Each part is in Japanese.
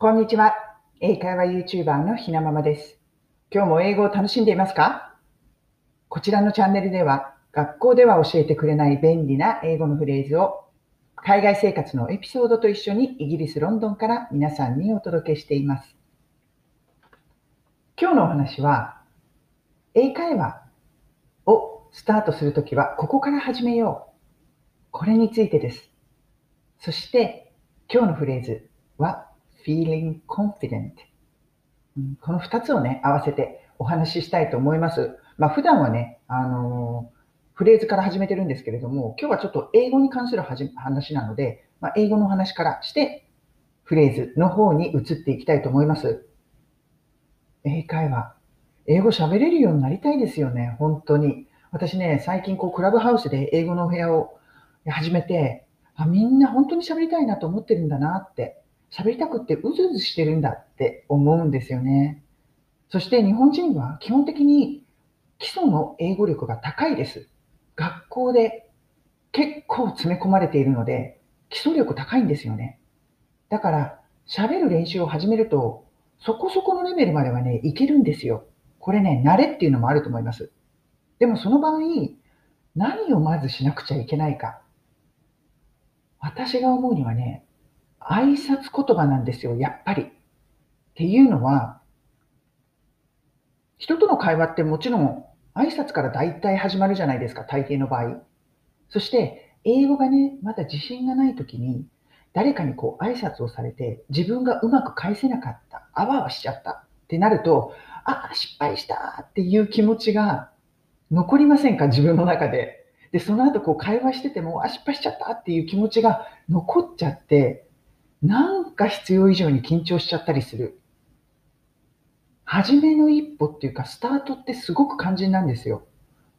こんにちは。英会話 YouTuber のひなままです。今日も英語を楽しんでいますか？こちらのチャンネルでは、学校では教えてくれない便利な英語のフレーズを、海外生活のエピソードと一緒にイギリス・ロンドンから皆さんにお届けしています。今日のお話は、英会話をスタートするときは、ここから始めよう。これについてです。そして、今日のフレーズは、feeling confident。この2つをね、合わせてお話ししたいと思います。まあ、普段はね、あのフレーズから始めてるんですけれども、今日はちょっと英語に関する話なので、まあ、英語の話からして、フレーズの方に移っていきたいと思います。英会話。英語喋れるようになりたいですよね、本当に。私ね、最近こう、クラブハウスで英語のお部屋を始めて、あ、みんな本当に喋りたいなと思ってるんだなって、喋りたくってうずうずしてるんだって思うんですよね。そして日本人は基本的に基礎の英語力が高いです。学校で結構詰め込まれているので、基礎力高いんですよね。だから、喋る練習を始めると、そこそこのレベルまではね、いけるんですよ。これね、慣れっていうのもあると思います。でもその場合、何をまずしなくちゃいけないか。私が思うにはね、挨拶言葉なんですよ、やっぱり。っていうのは、人との会話ってもちろん挨拶から大体始まるじゃないですか、大抵の場合。そして、英語がね、まだ自信がない時に、誰かにこう挨拶をされて、自分がうまく返せなかった、あわあわしちゃったってなると、ああ、失敗したっていう気持ちが残りませんか、自分の中で。で、その後こう会話してても、あ、失敗しちゃったっていう気持ちが残っちゃって、なんか必要以上に緊張しちゃったりする。初めの一歩っていうか、スタートってすごく肝心なんですよ。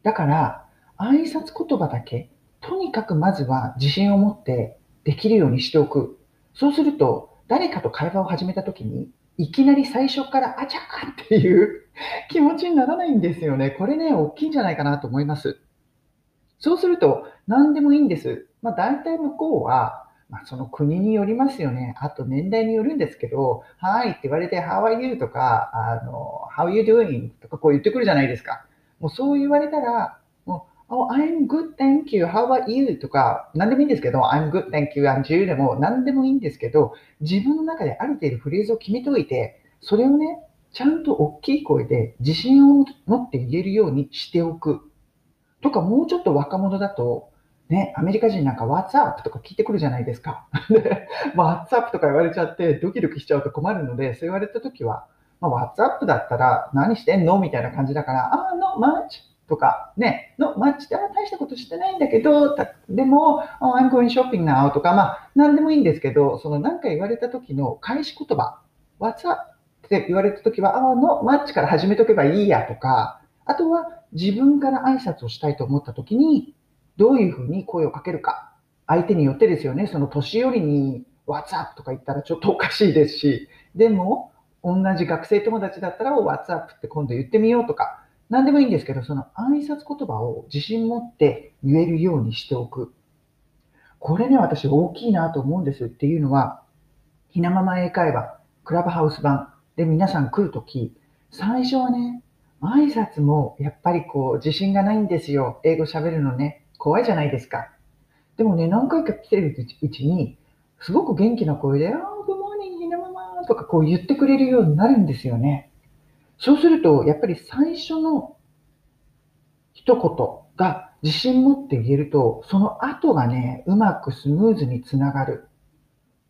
だから、挨拶言葉だけ、とにかくまずは自信を持ってできるようにしておく。そうすると、誰かと会話を始めたときに、いきなり最初からあちゃーっていう気持ちにならないんですよね。これね、大きいんじゃないかなと思います。そうすると、何でもいいんです。まあ、大体向こうは、まあ、その国によりますよね。あと年代によるんですけど、はいって言われて、How are you? とか、あの、How are you doing? とかこう言ってくるじゃないですか。もうそう言われたら、もう、Oh, I'm good, thank you. How about you? とか、何でもいいんですけど、I'm good, thank you, and you でも何でもいいんですけど、自分の中である程度フレーズを決めておいて、それをね、ちゃんと大きい声で自信を持って言えるようにしておく。とか、もうちょっと若者だと、ね、アメリカ人なんか What's up? とか聞いてくるじゃないですか。で What's up? とか言われちゃってドキドキしちゃうと困るので、そう言われたときは、まあ、What's up? だったら何してんのみたいな感じだから、あ、no much とか、ね、no much って大したことしてないんだけど、でも、oh, I'm going shopping now とか、まあ、何でもいいんですけど、その何か言われた時の返し言葉、What's up? って言われた時は、あ、no much から始めとけばいいやとか、あとは自分から挨拶をしたいと思った時に、どういうふうに声をかけるか。相手によってですよね。その年寄りに What's up? とか言ったらちょっとおかしいですし、でも、同じ学生友達だったら What's up? って今度言ってみようとか、何でもいいんですけど、その挨拶言葉を自信持って言えるようにしておく。これね、私大きいなと思うんですっていうのは、ひなまま英会話、クラブハウス版で皆さん来るとき、最初はね、挨拶もやっぱりこう自信がないんですよ。英語喋るのね。怖いじゃないですか。でもね、何回か来てるうちに、すごく元気な声で、あー、グモーニング、ひなままとかこう言ってくれるようになるんですよね。そうすると、やっぱり最初の一言が自信持って言えると、その後がね、うまくスムーズにつながる。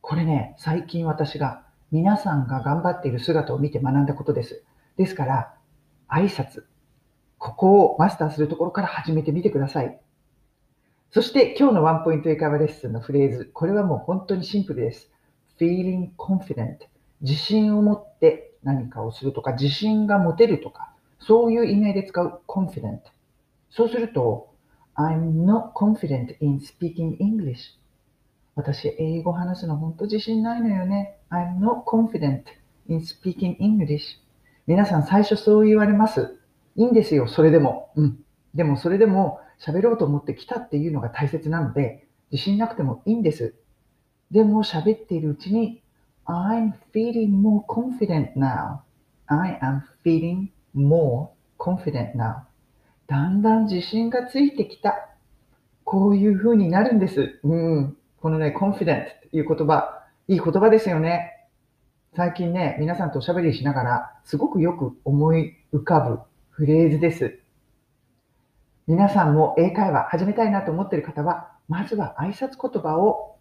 これね、最近私が皆さんが頑張っている姿を見て学んだことです。ですから、挨拶。ここをマスターするところから始めてみてください。そして今日のワンポイント英会話レッスンのフレーズ。これはもう本当にシンプルです。feeling confident。自信を持って何かをするとか、自信が持てるとか、そういう意味合いで使う confident。そうすると、I'm not confident in speaking English. 私、英語話すの本当自信ないのよね。I'm not confident in speaking English. 皆さん最初そう言われます。いいんですよ、それでも。うん。でもそれでも喋ろうと思って来たっていうのが大切なので、自信なくてもいいんです。でも喋っているうちに、I'm feeling more confident now. I am feeling more confident now. だんだん自信がついてきた。こういう風になるんです。うん。このね、confident っていう言葉、いい言葉ですよね。最近ね、皆さんとおしゃべりしながら、すごくよく思い浮かぶフレーズです。皆さんも英会話始めたいなと思っている方は、まずは挨拶言葉を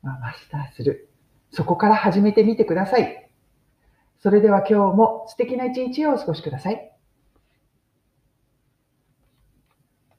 マスターする。そこから始めてみてください。それでは今日も素敵な一日をお過ごしください。